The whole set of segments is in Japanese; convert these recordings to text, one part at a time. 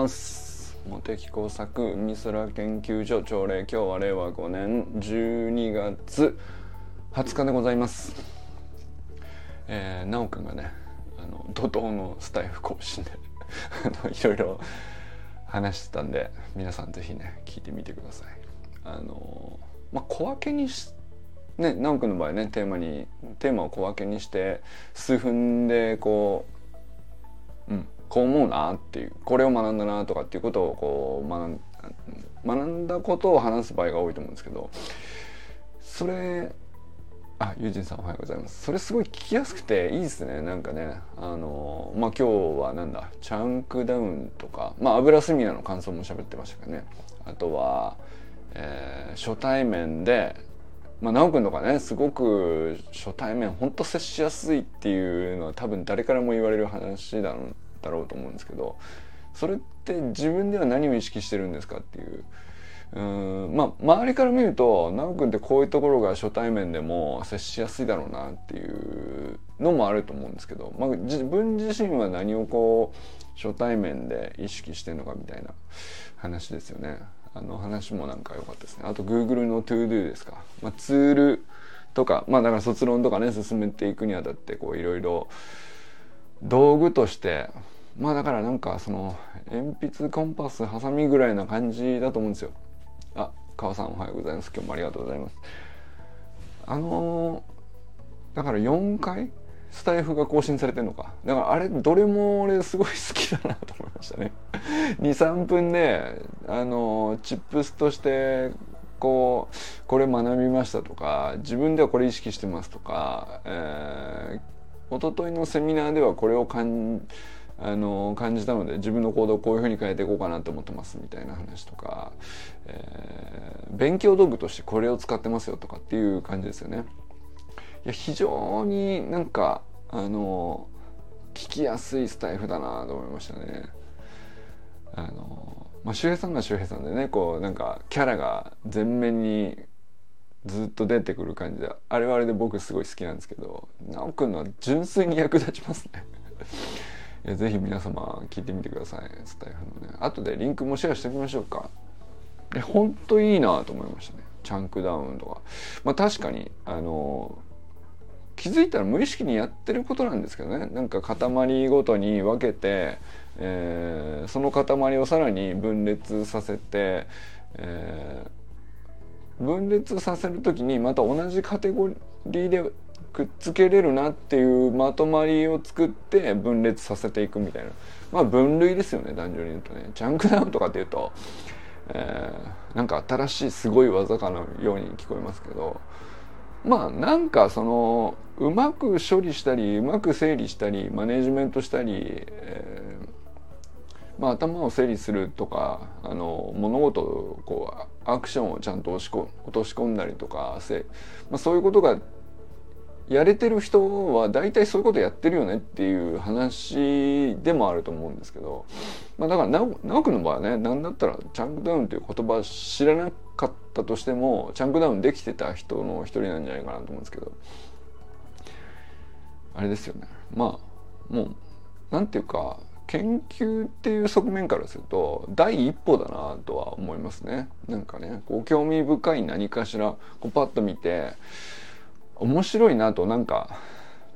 ます。茂木工作美空研究所朝礼今日は令和5年12月20日でございます。えー、なおくんがねあの怒涛のスタイフ更新で いろいろ話してたんで皆さん是非ね聞いてみてください。あのまあ小分けにしね直くんの場合ねテーマにテーマを小分けにして数分でこううん。こう思うなっていうこれを学んだなとかっていうことをこう学ん学んだことを話す場合が多いと思うんですけどそれあユージンさんおはようございます。それすごい聞きやすくていいですね。なんかねあのまあ今日はなんだチャンクダウンとかまあ油スミナの感想も喋ってましたけどね。あとは、えー、初対面でまあ、直くんとかねすごく初対面ほんと接しやすいっていうのは多分誰からも言われる話だろうだろうと思うんですけどそれって自分では何を意識してるんですかっていう。うんまあ周りから見ると直くんってこういうところが初対面でも接しやすいだろうなっていうのもあると思うんですけど、まあ、自分自身は何をこう初対面で意識してるのかみたいな話ですよね。あの話もなんか良かったですね。あと Google の ToDo ですか、まあ、ツールとかまあだから卒論とかね進めていくにあたってこういろいろ道具として。まあだからなんかその鉛筆コンパスハサミぐらいな感じだと思うんですよ。あ川さんおはようございます。今日もありがとうございます。あのー、だから4回スタイフが更新されてるのか。だからあれどれも俺すごい好きだなと思いましたね。23分であのチップスとしてこうこれ学びましたとか自分ではこれ意識してますとか、えー、一昨日のセミナーではこれを感あの感じたので自分の行動をこういうふうに変えていこうかなと思ってますみたいな話とか、えー、勉強道具としてこれを使ってますよとかっていう感じですよね。いや非常になんかあの聞きやすいスタイフだなと思いましたね。あのまあ周平さんが周平さんでねこうなんかキャラが前面にずっと出てくる感じであれはあれで僕すごい好きなんですけど直くんのは純粋に役立ちますね。いやぜひ皆様聞いてみてください。スタイフのね。後でリンクもシェアしておきましょうか。え本当いいなと思いましたね。チャンクダウンとか。まあ確かにあの気づいたら無意識にやってることなんですけどね。なんか塊ごとに分けて、えー、その塊をさらに分裂させて、えー、分裂させる時にまた同じカテゴリーでくっつけれるなっていうまとまりを作って分裂させていくみたいな。まあ分類ですよね単純に言うとね。ジャンクダウンとかっていうと、えー、なんか新しいすごい技かのように聞こえますけど。まあなんかそのうまく処理したりうまく整理したりマネジメントしたり、えー、まあ、頭を整理するとかあの物事をこうアクションをちゃんと押しこ落とし込んだりとかせ、まあ、そういうことがやれてる人は大体そういうことやってるよねっていう話でもあると思うんですけど、まあ、だから直くんの場合はね何だったらチャンクダウンという言葉知らなかったとしてもチャンクダウンできてた人の一人なんじゃないかなと思うんですけどあれですよね。まあもうなんていうか研究っていう側面からすると第一歩だなとは思いますね。なんかねこう興味深い何かしらこうパッと見て面白いなとなんか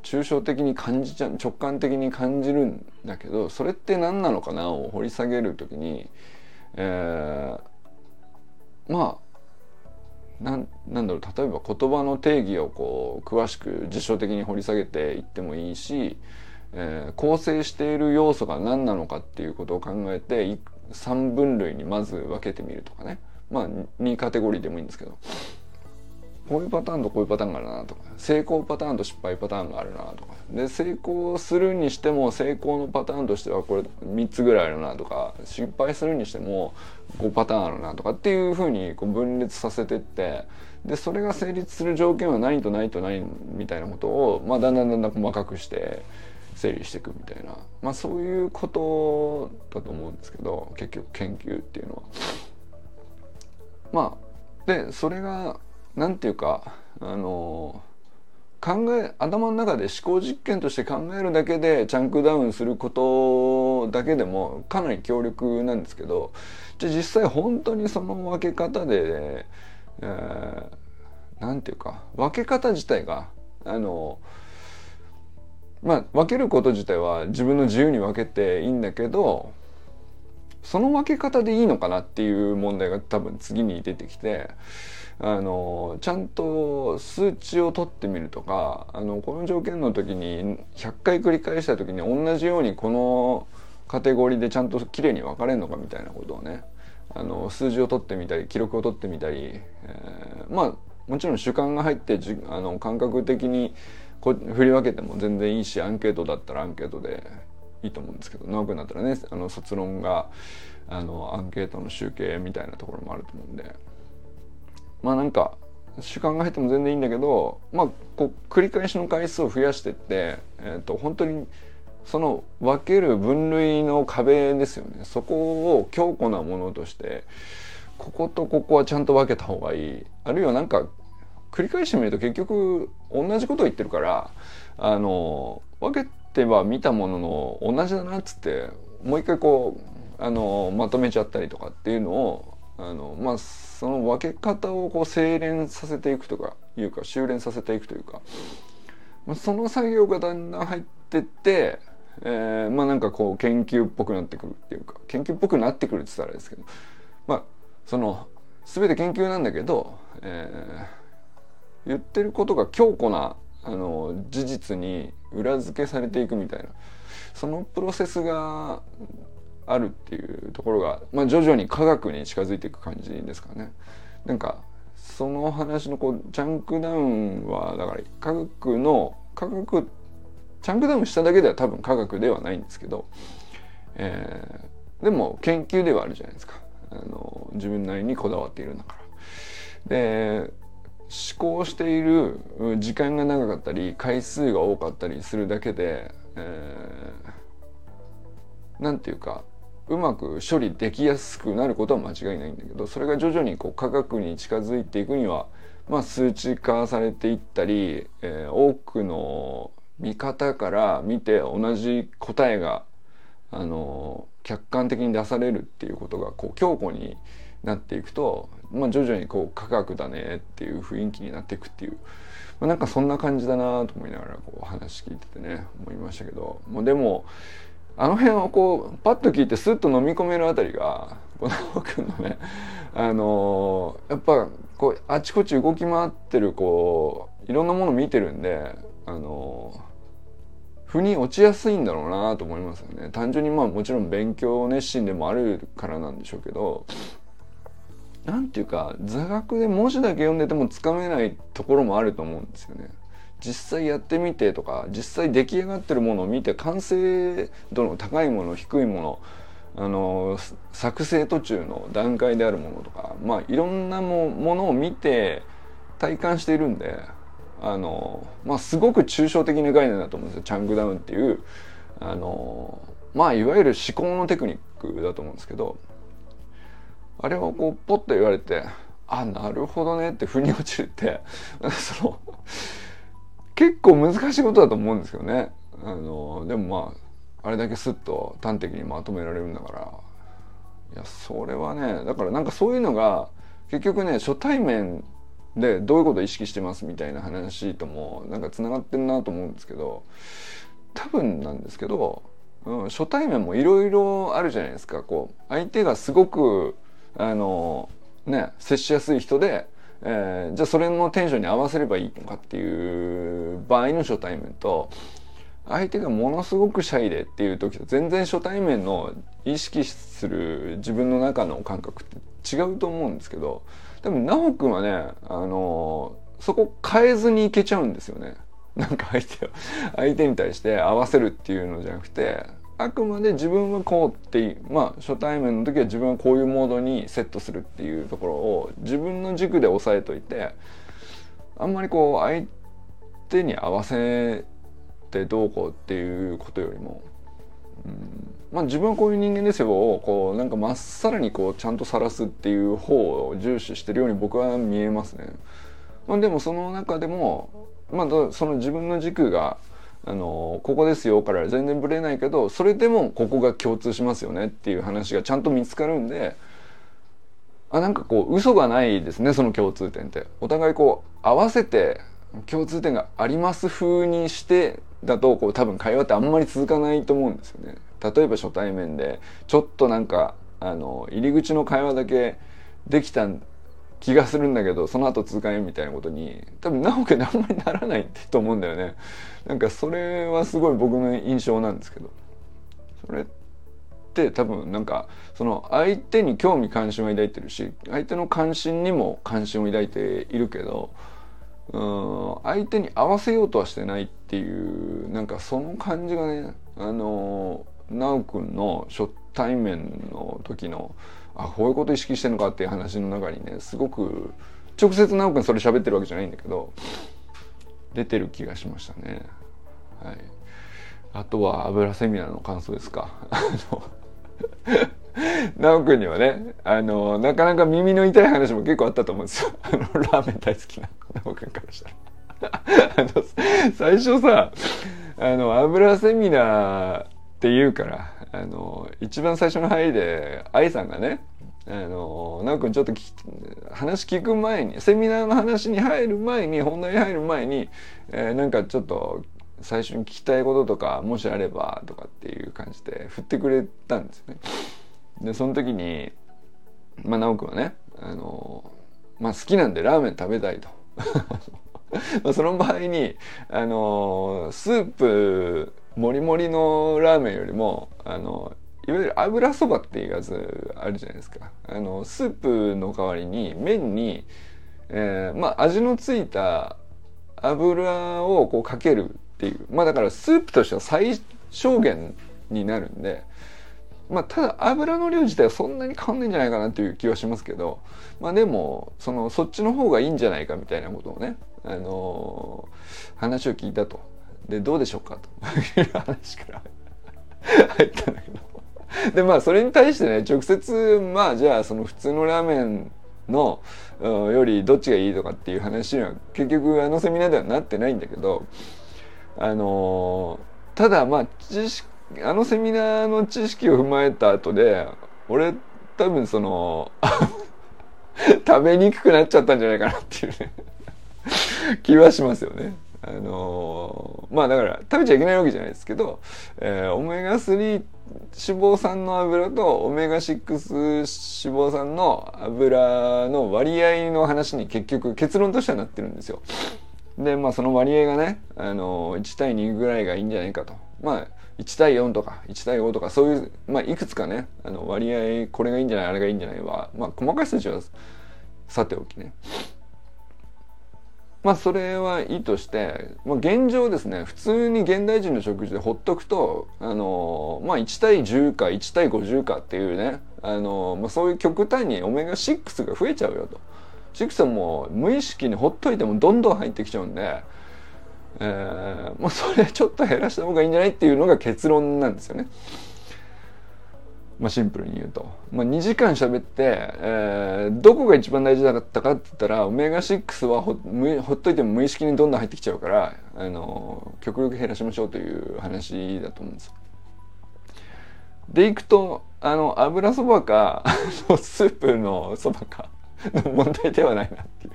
抽象的に感じちゃう直感的に感じるんだけどそれって何なのかなを掘り下げる時に、えー、まあなんなんだろう例えば言葉の定義をこう詳しく辞書的に掘り下げていってもいいし、えー、構成している要素が何なのかっていうことを考えて3分類にまず分けてみるとかね。まあ2カテゴリーでもいいんですけど。こういうパターンとこういうパターンがあるなとか。成功パターンと失敗パターンがあるなとか。で成功するにしても成功のパターンとしてはこれ3つぐらいあるなとか。失敗するにしても5パターンあるなとかっていうふうにこう分裂させてって。でそれが成立する条件は何と何と何みたいなことを、まあ、だんだんだんだん細かくして整理していくみたいな、まあ、そういうことだと思うんですけど結局研究っていうのは。まあでそれが何て言うかあの考え頭の中で思考実験として考えるだけでチャンクダウンすることだけでもかなり強力なんですけどじゃ実際本当にその分け方で、えー、ていうか分け方自体があのまあ分けること自体は自分の自由に分けていいんだけどその分け方でいいのかなっていう問題が多分次に出てきてあのちゃんと数値を取ってみるとかあのこの条件の時に100回繰り返した時に同じようにこのカテゴリーでちゃんときれいに分かれるのかみたいなことをねあの数字を取ってみたり記録を取ってみたり、えー、まあもちろん主観が入ってじあの感覚的にこ振り分けても全然いいしアンケートだったらアンケートでいいと思うんですけど長くなったらねあの卒論があのアンケートの集計みたいなところもあると思うんで。まあなんか主観が入っても全然いいんだけどまあこう繰り返しの回数を増やしてって、えー、と本当にその分ける分類の壁ですよね。そこを強固なものとしてこことここはちゃんと分けた方がいい。あるいはなんか繰り返してみると結局同じことを言ってるからあの分けては見たものの同じだなっつってもう一回こうあのまとめちゃったりとかっていうのをあのまあその分け方をこう精錬させていくとかいうか修練させていくというか、まあ、その作業がだんだん入ってって、えー、まあなんかこう研究っぽくなってくるっていうか研究っぽくなってくるって言ったらあれですけどまあその全て研究なんだけど、えー、言ってることが強固なあの事実に裏付けされていくみたいなそのプロセスがあるっていうところが、まあ、徐々に科学に近づいていく感じですかね。なんかその話のこうチャンクダウンはだから科学の科学チャンクダウンしただけでは多分科学ではないんですけど、えー、でも研究ではあるじゃないですかあの自分なりにこだわっているんだから。で思考している時間が長かったり回数が多かったりするだけで、えー、ていうかうまく処理できやすくなることは間違いないんだけどそれが徐々にこう科学に近づいていくには、まあ、数値化されていったり、えー、多くの見方から見て同じ答えがあの客観的に出されるっていうことがこう強固になっていくと、まあ、徐々にこう科学だねっていう雰囲気になっていくっていう、まあ、なんかそんな感じだなと思いながらこう話聞いててね思いましたけど。もうでもあの辺をこうパッと聞いてスッと飲み込めるあたりがこの君のねあのー、やっぱこうあちこち動き回ってるこういろんなもの見てるんであのー、腑に落ちやすいんだろうなと思いますよね単純にまあもちろん勉強熱心でもあるからなんでしょうけどなんていうか座学で文字だけ読んでてもつかめないところもあると思うんですよね。実際やってみてとか実際出来上がってるものを見て完成度の高いもの低いものあの作成途中の段階であるものとかまあいろんなもものを見て体感しているんであのまあすごく抽象的な概念だと思うんですよ。チャンクダウンっていうあのまあいわゆる思考のテクニックだと思うんですけどあれをこうポッと言われてあなるほどねって腑に落ちるってその結構難しいことだと思うんですけどね。あのでもまああれだけスッと端的にまとめられるんだから。いやそれはねだからなんかそういうのが結局ね初対面でどういうことを意識してますみたいな話ともなんかつながってるなと思うんですけど多分なんですけど、うん、初対面もいろいろあるじゃないですか。こう相手がすごくあのね接しやすい人でえー、じゃあそれのテンションに合わせればいいのかっていう場合の初対面と相手がものすごくシャイでっていう時と全然初対面の意識する自分の中の感覚って違うと思うんですけどでも奈くんはねあのそこ変えずにいけちゃうんですよね。なんか相手を 相手に対して合わせるっていうのじゃなくてあくまで自分はこうってまあ初対面の時は自分はこういうモードにセットするっていうところを自分の軸で押さえといてあんまりこう相手に合わせてどうこうっていうことよりも、まあ自分はこういう人間ですよ。をこうなんかまっさらにこうちゃんと晒すっていう方を重視してるように僕は見えますね。まあ、でもその中でもまあその自分の軸があのここですよから全然ぶれないけどそれでもここが共通しますよねっていう話がちゃんと見つかるんであなんかこう嘘がないですねその共通点って。お互いこう合わせて共通点があります風にしてだとこう多分会話ってあんまり続かないと思うんですよね。例えば初対面でちょっとなんかあの入り口の会話だけできた気がするんだけどその後続かないみたいなことに多分直樹にあんまりならないと思うんだよね。なんかそれはすごい僕の印象なんですけど。それって多分なんかその相手に興味関心を抱いてるし相手の関心にも関心を抱いているけどうん相手に合わせようとはしてないっていうなんかその感じがねあの直くんの初対面の時のあこういうこと意識してるのかっていう話の中にねすごく直接直くんそれ喋ってるわけじゃないんだけど出てる気がしましたね。はい、あとは油セミナーの感想ですか。直くんにはねあのなかなか耳の痛い話も結構あったと思うんですよ あのラーメン大好きな直くんからしたら あの最初さあの油セミナーって言うからあの一番最初の入りで愛さんがねあの直くんちょっと話聞く前にセミナーの話に入る前に本題に入る前に、えー、なんかちょっと最初に聞きたいこととかもしあればとかっていう感じで振ってくれたんですよね。でその時にまあ直くんはねあのまあ好きなんでラーメン食べたいと。その場合にあのスープもりもりのラーメンよりもあのいわゆる油そばっていうやつあるじゃないですかあのスープの代わりに麺に、えー、まあ味のついた油をこうかけるっていうまあだからスープとしては最小限になるんでまあただ油の量自体はそんなに変わんないんじゃないかなっていう気はしますけどまあでもそのそっちの方がいいんじゃないかみたいなことをねあのー、話を聞いたと。でどうでしょうかという話から入ったんだけどでまあそれに対してね直接まあじゃあその普通のラーメンのよりどっちがいいとかっていう話には結局あのセミナーではなってないんだけどあのー、ただまあ知識あのセミナーの知識を踏まえた後で俺多分その 食べにくくなっちゃったんじゃないかなっていうね 気はしますよね。あのー、まあだから食べちゃいけないわけじゃないですけど、えー、オメガ3脂肪酸の油とオメガ6脂肪酸の油の割合の話に結局結論としてはなってるんですよ。でまあその割合がね、あのー、1対2ぐらいがいいんじゃないかと。まあ1対4とか1対5とかそういう、まあ、いくつかねあの割合これがいいんじゃないあれがいいんじゃないは、まあ、細かい数値はさておきねまあそれはいいとして、まあ、現状ですね普通に現代人の食事でほっとくとあのまあ1対10か1対50かっていうねあの、まあ、そういう極端にオメガ6が増えちゃうよと。6はもう無意識にほっといてもどんどん入ってきちゃうんで、えー、もうそれちょっと減らした方がいいんじゃないっていうのが結論なんですよね。まあ、シンプルに言うと、まあ、2時間喋って、えー、どこが一番大事だったかって言ったらオメガ6はほほっといても無意識にどんどん入ってきちゃうから、あの極力減らしましょうという話だと思うんです。でいくとあの油そばかスープのそばかの問題ではないなっていう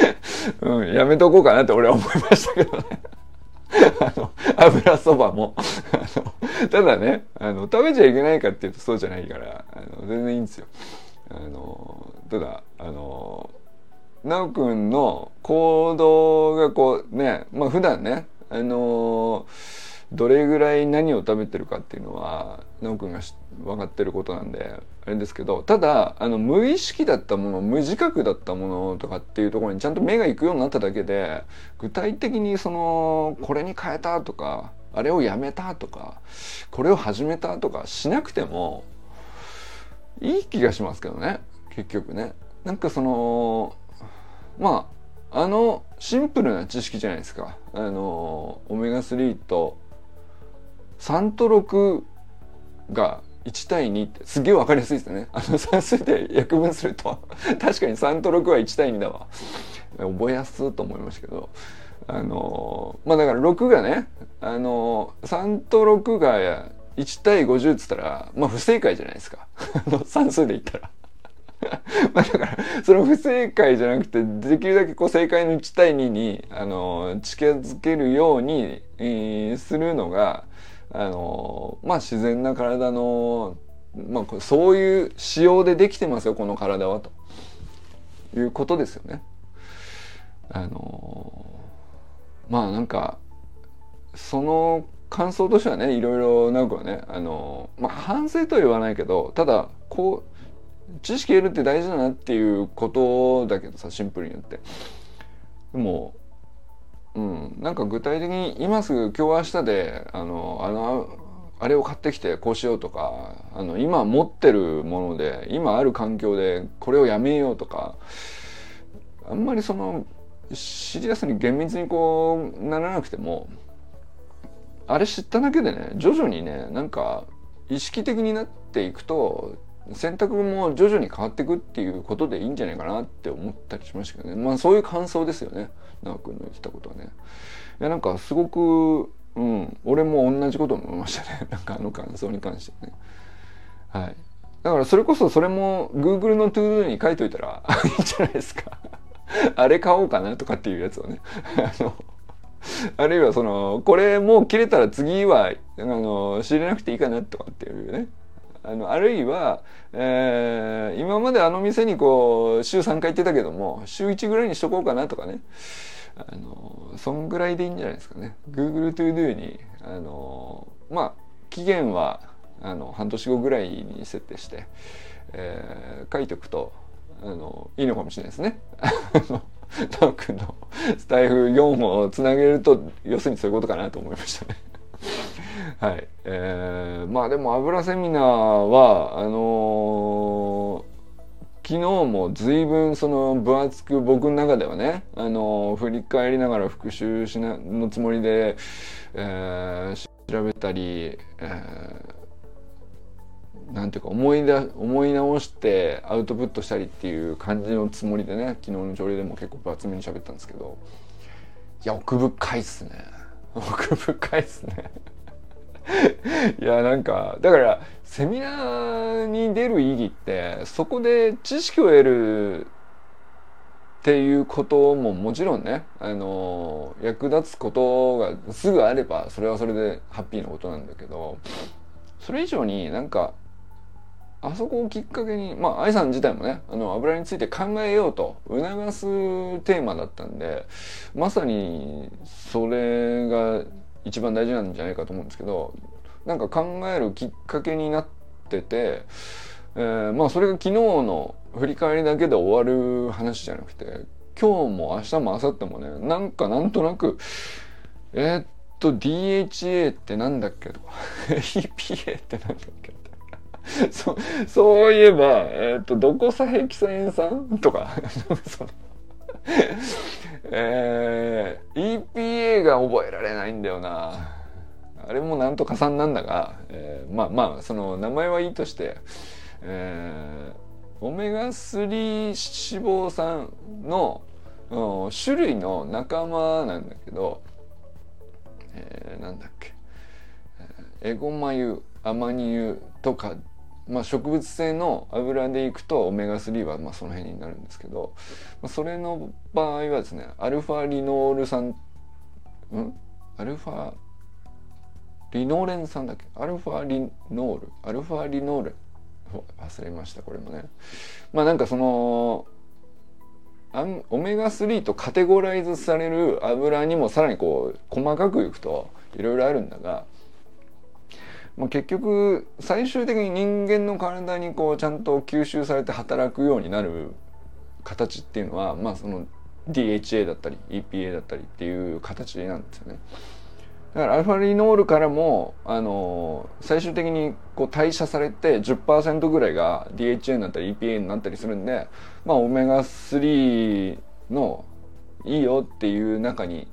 うん、やめとこうかなって俺は思いましたけどね あの油そばも ただねあの食べちゃいけないかっていうとそうじゃないからあの全然いいんですよ。あのただあの奈くんの行動がこうねまあ普段ねあのどれぐらい何を食べてるかっていうのは奈くんが分かってることなんであれですけどただあの無意識だったもの無自覚だったものとかっていうところにちゃんと目が行くようになっただけで具体的にそのこれに変えたとかあれをやめたとかこれを始めたとかしなくてもいい気がしますけどね結局ね。なんかそのまああのシンプルな知識じゃないですか。あのオメガ3と3と6が1対2ってすげえ分かりやすいですよね。あの算数で約分すると確かに3と6は1対2だわ。覚えやすと思いましたけどあのまあだから6がねあの3と6が1対50っつったらまあ不正解じゃないですか算数で言ったら まあだからその不正解じゃなくてできるだけこう正解の1対2にあの近づけるように、えー、するのがあのまあ自然な体のまあそういう仕様でできてますよこの体はということですよね。あのまあなんかその感想としてはねいろいろなんかねあのまあ反省とは言わないけどただこう知識得るって大事だなっていうことだけどさシンプルに言ってでもうん。なんか具体的に今すぐ今日明日であのあのあれを買ってきてこうしようとかあの今持ってるもので今ある環境でこれをやめようとかあんまりそのシリアスに厳密にこうならなくてもあれ知っただけでね徐々にねなんか意識的になっていくと選択も徐々に変わっていくっていうことでいいんじゃないかなって思ったりしましたけどね。まあそういう感想ですよね。奈くんの言ってたことはね。いやなんかすごくうん俺も同じこと思いましたね。なんかあの感想に関してね。はい。だからそれこそそれも Google の ToDo に書いといたら いいんじゃないですか。あれ買おうかなとかっていうやつをね。あのあるいはそのこれもう切れたら次はあの仕入れなくていいかなとかっていうね。あのあるいは、えー、今まであの店にこう週3回行ってたけども週1ぐらいにしとこうかなとかねあのそんぐらいでいいんじゃないですかね Google ToDo にあのまあ期限はあの半年後ぐらいに設定して、えー、書いておくとあのいいのかもしれないですね。タオ君のスタイフ4本をつなげると要するにそういうことかなと思いましたね。はい。えー、まあでも油セミナーはあのー、昨日も随分その分厚く僕の中ではね、あのー、振り返りながら復習しなのつもりで、えー、調べたり、えーなんていうか思い出思い直してアウトプットしたりっていう感じのつもりでね昨日の朝礼でも結構分厚めに喋ったんですけどいや奥深いっすね奥深いっすね。いやなんかだからセミナーに出る意義ってそこで知識を得るっていうことももちろんね、あの役立つことがすぐあればそれはそれでハッピーなことなんだけどそれ以上になんかあそこをきっかけにまあ愛さん自体もねあの油について考えようと促すテーマだったんでまさにそれが一番大事なんじゃないかと思うんですけどなんか考えるきっかけになってて、えー、まあそれが昨日の振り返りだけで終わる話じゃなくて今日も明日も明後日もねなんかなんとなくえー、っと DHA ってなんだっけとか EPA ってなんだっけ そそういえば、えっ、ー、と、どこさヘキサエン酸とか、その。えー、EPA が覚えられないんだよな。あれもなんとかさんなんだが、えー、まあまあ、その名前はいいとして、えー、オメガ3脂肪酸の、うん、種類の仲間なんだけど、えー、なんだっけ、エゴマ油、アマニ油とかまあ、植物性の油でいくとオメガ3はまあその辺になるんですけど、まあ、それの場合はですねアルファリノール酸ん？アルファリノーレン酸だっけ？アルファリノール？アルファリノール？忘れましたこれもね。まあなんかそのあんオメガ3とカテゴライズされる油にもさらにこう細かくいくといろいろあるんだがまあ、結局最終的に人間の体にこうちゃんと吸収されて働くようになる形っていうのは、まあ、その DHA だったり EPA だったりっていう形なんですよね。だからアルファリノールからも、あのー、最終的にこう代謝されて10%ぐらいが DHA になったり EPA になったりするんで、まあ、オメガ3のいいよっていう中に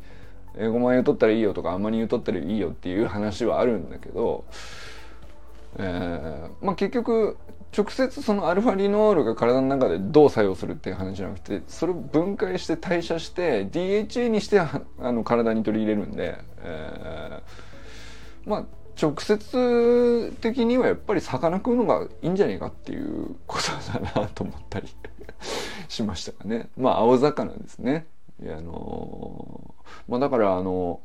5万円取ったらいいよとかあんまり取ったらいいよっていう話はあるんだけど、えー、まあ結局直接そのアルファリノールが体の中でどう作用するっていう話じゃなくてそれを分解して代謝して DHA にしてあの体に取り入れるんで、えー、まあ直接的にはやっぱり魚食うのがいいんじゃねえかっていうことだなと思ったりしましたかね。まあ青魚ですね。あのまあだからあの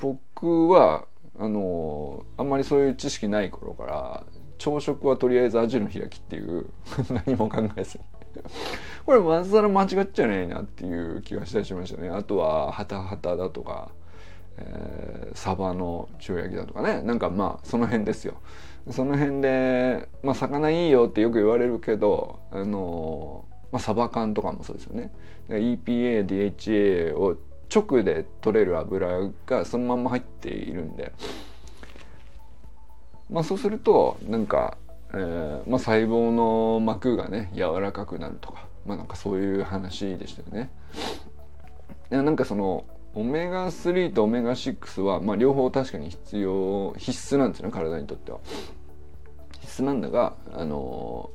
僕はあのあんまりそういう知識ない頃から朝食はとりあえずアジの開きっていう 何も考えずに。これまずさら間違っちゃねえなっていう気がしたりしましたね。あとはハタハタだとか、えー、サバの塩焼きだとかね。なんかまあその辺ですよ。その辺でまあ魚いいよってよく言われるけどあのまあ、サバ缶とかもそうですよね EPA、DHA を直で取れる油がそのまま入っているんでまあそうするとなんか、えーまあ、細胞の膜がね柔らかくなるとかまあなんかそういう話でしたよね。いやなんかそのオメガ3とオメガ6は、まあ、両方確かに必要必須なんですよね体にとっては。必須なんだがあの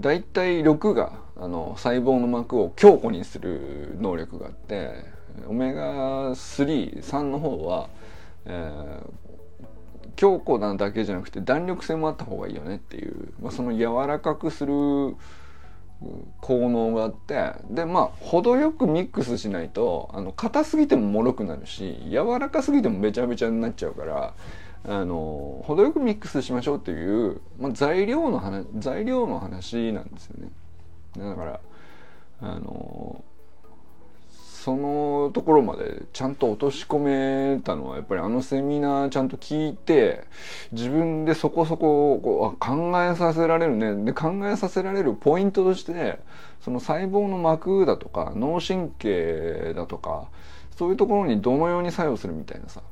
大体6があの細胞の膜を強固にする能力があってオメガ33の方は、えー、強固なだけじゃなくて弾力性もあった方がいいよねっていう、まあ、その柔らかくする効能があってでまあ程よくミックスしないとあの硬すぎても脆くなるし柔らかすぎてもべちゃべちゃになっちゃうからあの程よくミックスしましょうっていう、まあ、材料の話材料の話なんですよね。だからあのそのところまでちゃんと落とし込めたのはやっぱりあのセミナーちゃんと聞いて自分でそこそここう考えさせられるねで考えさせられるポイントとしてその細胞の膜だとか脳神経だとかそういうところにどのように作用するみたいなさ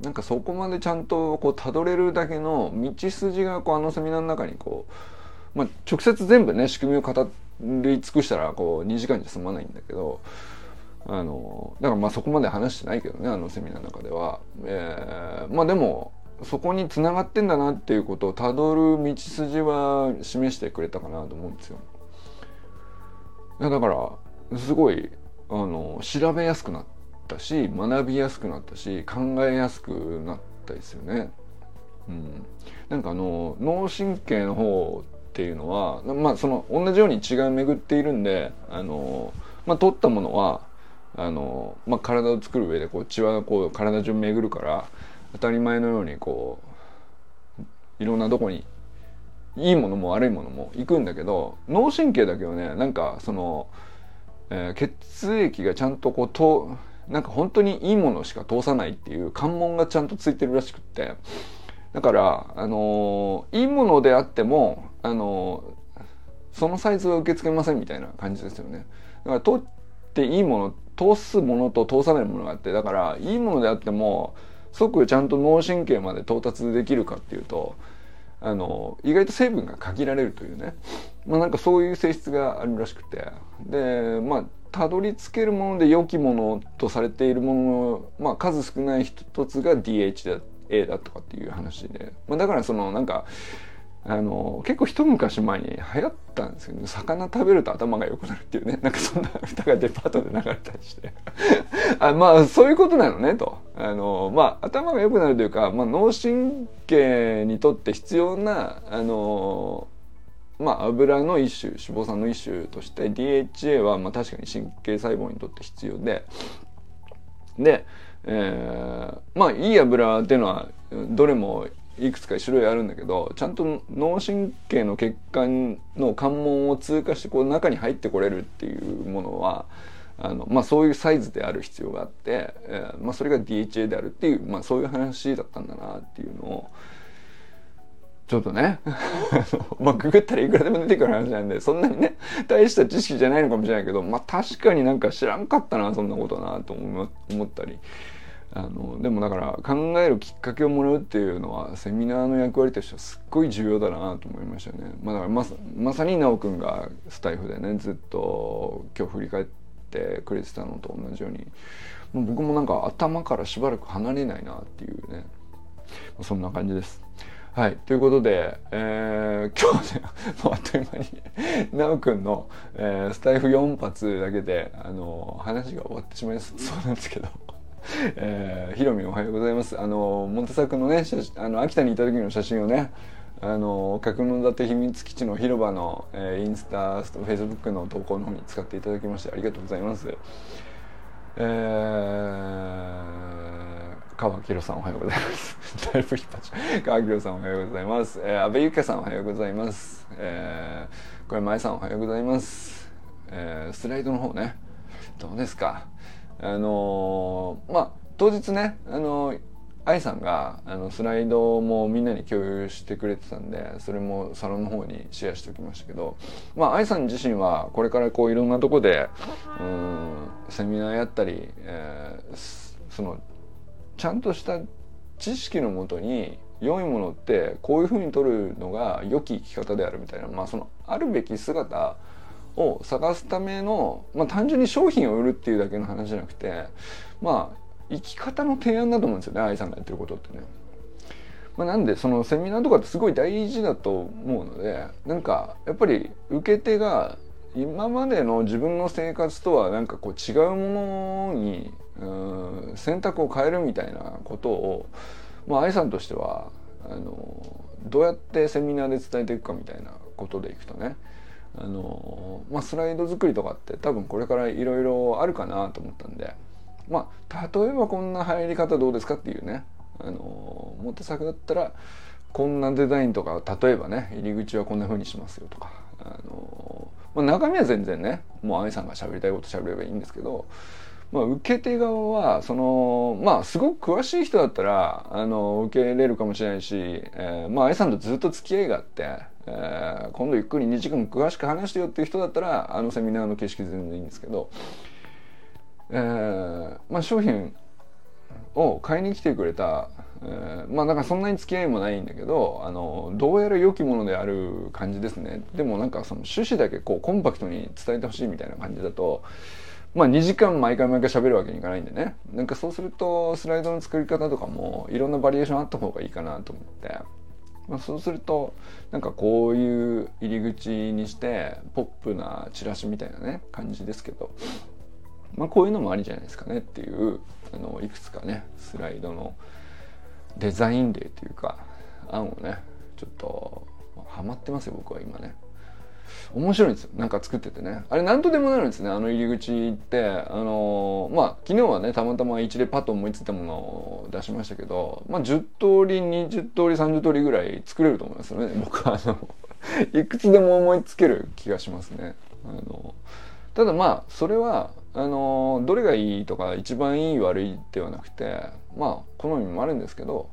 なんかそこまでちゃんとこうたどれるだけの道筋がこうあのセミナーの中にこう、まあ、直接全部ね仕組みを語り尽くしたらこう2時間じゃ済まないんだけどあのだからまあそこまで話してないけどねあのセミナーの中では。えー、まあでもそこにつながってんだなっていうことをたどる道筋は示してくれたかなと思うんですよ。だからすごいあの調べやすくなったし学びやすくなったし考えやすくなったですよね。うん、なんかあの脳神経の方っていうのはまあその同じように血が巡っているんであの、まあ、取ったものはあの、まあ、体を作る上でこう血はこう体中巡るから当たり前のようにこういろんなとこにいいものも悪いものも行くんだけど脳神経だけはねなんかその、えー、血液がちゃんとこうとなんか本当にいいものしか通さないっていう関門がちゃんとついてるらしくって。だからあの、いいものであってもあの、そのサイズは受け付けませんみたいな感じですよね。だから取っていいもの通すものと通さないものがあってだからいいものであっても即ちゃんと脳神経まで到達できるかっていうとあの意外と成分が限られるというね、まあ、なんかそういう性質があるらしくて。でまあたどり着けるもので良きものとされているものの、まあ、数少ない一つが DHA だとかっていう話で、まあ、だからそのなんかあの結構一昔前に流行ったんですけど、ね、魚食べると頭が良くなるっていうね。なんかそんな歌がデパートで流れたりして。あまあそういうことなのねと。あのまあ頭が良くなるというか、まあ、脳神経にとって必要なあのまあ油の一種脂肪酸の一種として DHA はまあ確かに神経細胞にとって必要でで、えー、まあいい油っていうのはどれもいくつか種類あるんだけどちゃんと脳神経の血管の関門を通過してこう中に入ってこれるっていうものはあの、まあ、そういうサイズである必要があって、えーまあ、それが DHA であるっていう、まあ、そういう話だったんだなっていうのをちょっとね まあググったらいくらでも出てくる話なんでそんなにね大した知識じゃないのかもしれないけどまあ確かになんか知らんかったなそんなことなと思ったり。あのでもだから考えるきっかけをもらうっていうのはセミナーの役割としてはすっごい重要だなと思いましたね。まあ、だからまさまさに奈くんがスタイフでねずっと今日振り返ってくれてたのと同じようにもう僕もなんか頭からしばらく離れないなっていうねそんな感じです。はいということで、えー、今日ねもうあっという間になおくんの、えー、スタイフ4発だけであの話が終わってしまい そうなんですけど。えー、ひろみおはようございます。あのモンテサクのねあの秋田にいた時の写真をねあの角館秘密基地の広場の、えー、インスタフェイスブックの投稿の方に使っていただきましてありがとうございます。えー、川明さんおはようございます。だいぶ引っ張っちゃう。川明さんおはようございます。えー、安倍ゆかさんおはようございます。えー、小山愛さんおはようございます。えー、スライドの方ね、どうですか？あのー、まあ、当日ね、あのー、愛さんがあのスライドもみんなに共有してくれてたんでそれもサロンの方にシェアしておきましたけどまあ愛さん自身はこれからこういろんなとこでうんセミナーやったり、えー、そのちゃんとした知識のもとに良いものってこういうふうに取るのが良き生き方であるみたいなまあそのあるべき姿を探すための、まあ、単純に商品を売るっていうだけの話じゃなくてまあ生き方の提案だと思うんですよね愛さんがやってることってね。まあ、なんでそのセミナーとかってすごい大事だと思うのでなんかやっぱり受け手が今までの自分の生活とはなんかこう違うものにうん選択を変えるみたいなことを、まあ、愛さんとしてはあのどうやってセミナーで伝えていくかみたいなことでいくとねあの、まあ、スライド作りとかって多分これからいろいろあるかなと思ったんで。まあ例えばこんな入り方どうですかっていうねあの表作だったらこんなデザインとか例えばね入り口はこんな風にしますよとかあの、まあ、中身は全然ねもう愛さんが喋りたいこと喋ればいいんですけど、まあ、受け手側はそのまあすごく詳しい人だったらあの受け入れるかもしれないし、えー、まあ愛さんとずっと付き合いがあって、えー、今度ゆっくり2時間詳しく話してよっていう人だったらあのセミナーの形式全然いいんですけど。えー、まあ、商品を買いに来てくれた、えー、まあだかそんなに付き合いもないんだけどあのどうやら良きものである感じですねでもなんかその趣旨だけこうコンパクトに伝えてほしいみたいな感じだとまあ2時間毎回毎回喋るわけにいかないんでね。なんかそうするとスライドの作り方とかもいろんなバリエーションあった方がいいかなと思って。まあ、そうするとなんかこういう入り口にしてポップなチラシみたいなね感じですけど。まあ、こういうのもありじゃないですかねっていうあのいくつかねスライドのデザイン例というか案をねちょっとハマってますよ僕は今ね。面白いんですよ。なんか作っててね。あれ何とでもなるんですね。あの入り口ってあのまあ昨日はねたまたま一例パッと思いついたものを出しましたけどまあ10通り20通り30通りぐらい作れると思いますよね。僕はあのいくつでも思いつける気がしますね。あのただまあそれはあのどれがいいとか一番いい悪いではなくてまあ好みもあるんですけど、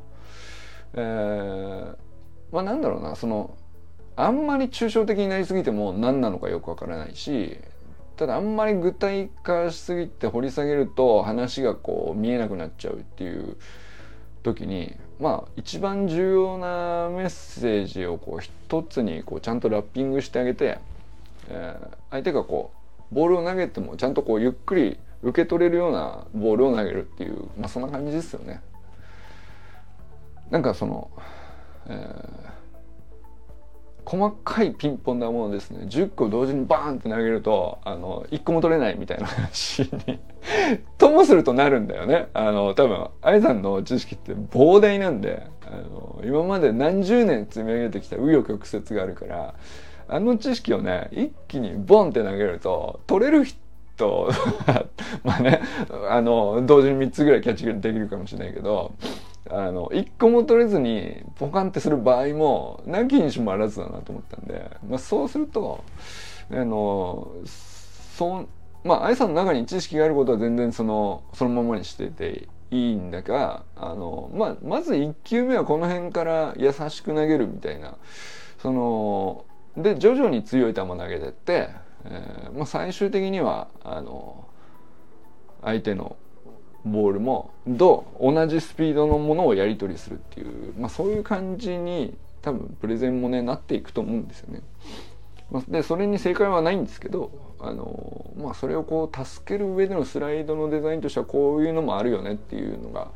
えー、まあなんだろうなそのあんまり抽象的になりすぎても何なのかよくわからないしただあんまり具体化しすぎて掘り下げると話がこう見えなくなっちゃうっていう時にまあ一番重要なメッセージをこう一つにこうちゃんとラッピングしてあげて、えー、相手がこうボールを投げてもちゃんとこうゆっくり受け取れるようなボールを投げるっていう、まあ、そんな感じですよね。なんかその、えー、細かいピンポンなものですね。10個同時にバーンって投げるとあの1個も取れないみたいな話に。ともするとなるんだよね。あの多分愛さんの知識って膨大なんであの今まで何十年積み上げてきた紆余曲折があるからあの知識をね一気にボンって投げると取れる人 まあねあの同時に3つぐらいキャッチできるかもしれないけどあの1個も取れずにポカンってする場合もなきにしもあらずだなと思ったんで、まあ、そうするとあのそうまあ愛さんの中に知識があることは全然そのそのままにしてていいんだがあの、まあ、まず1球目はこの辺から優しく投げるみたいなそので徐々に強い球投げてって、えーまあ、最終的にはあの相手のボールもと同じスピードのものをやり取りするっていう、まあ、そういう感じに多分プレゼンもねなっていくと思うんですよね。でそれに正解はないんですけどあの、まあ、それをこう助ける上でのスライドのデザインとしてはこういうのもあるよねっていうのが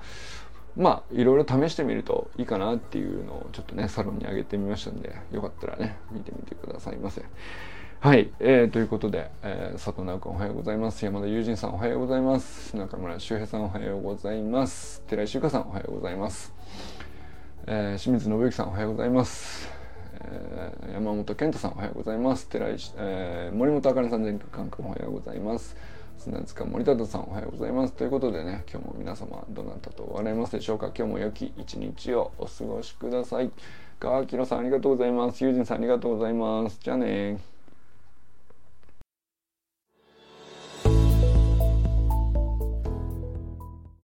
まあいろいろ試してみるといいかなっていうのをちょっとねサロンに上げてみましたんでよかったらね見てみてくださいませ。はい、えー、ということで、えー、佐藤直君おはようございます。山田友人さんおはようございます。中村修平さんおはようございます。寺井修香さんおはようございます、えー、清水信之さんおはようございます、えー、山本健太さんおはようございます。寺井、えー、森本茜さん全国君おはようございます。砂塚森田さんおはようございます。ということでね今日も皆様どなたとお笑いますでしょうか。今日も良き一日をお過ごしください。川木野さんありがとうございます。友人さんありがとうございます。じゃあね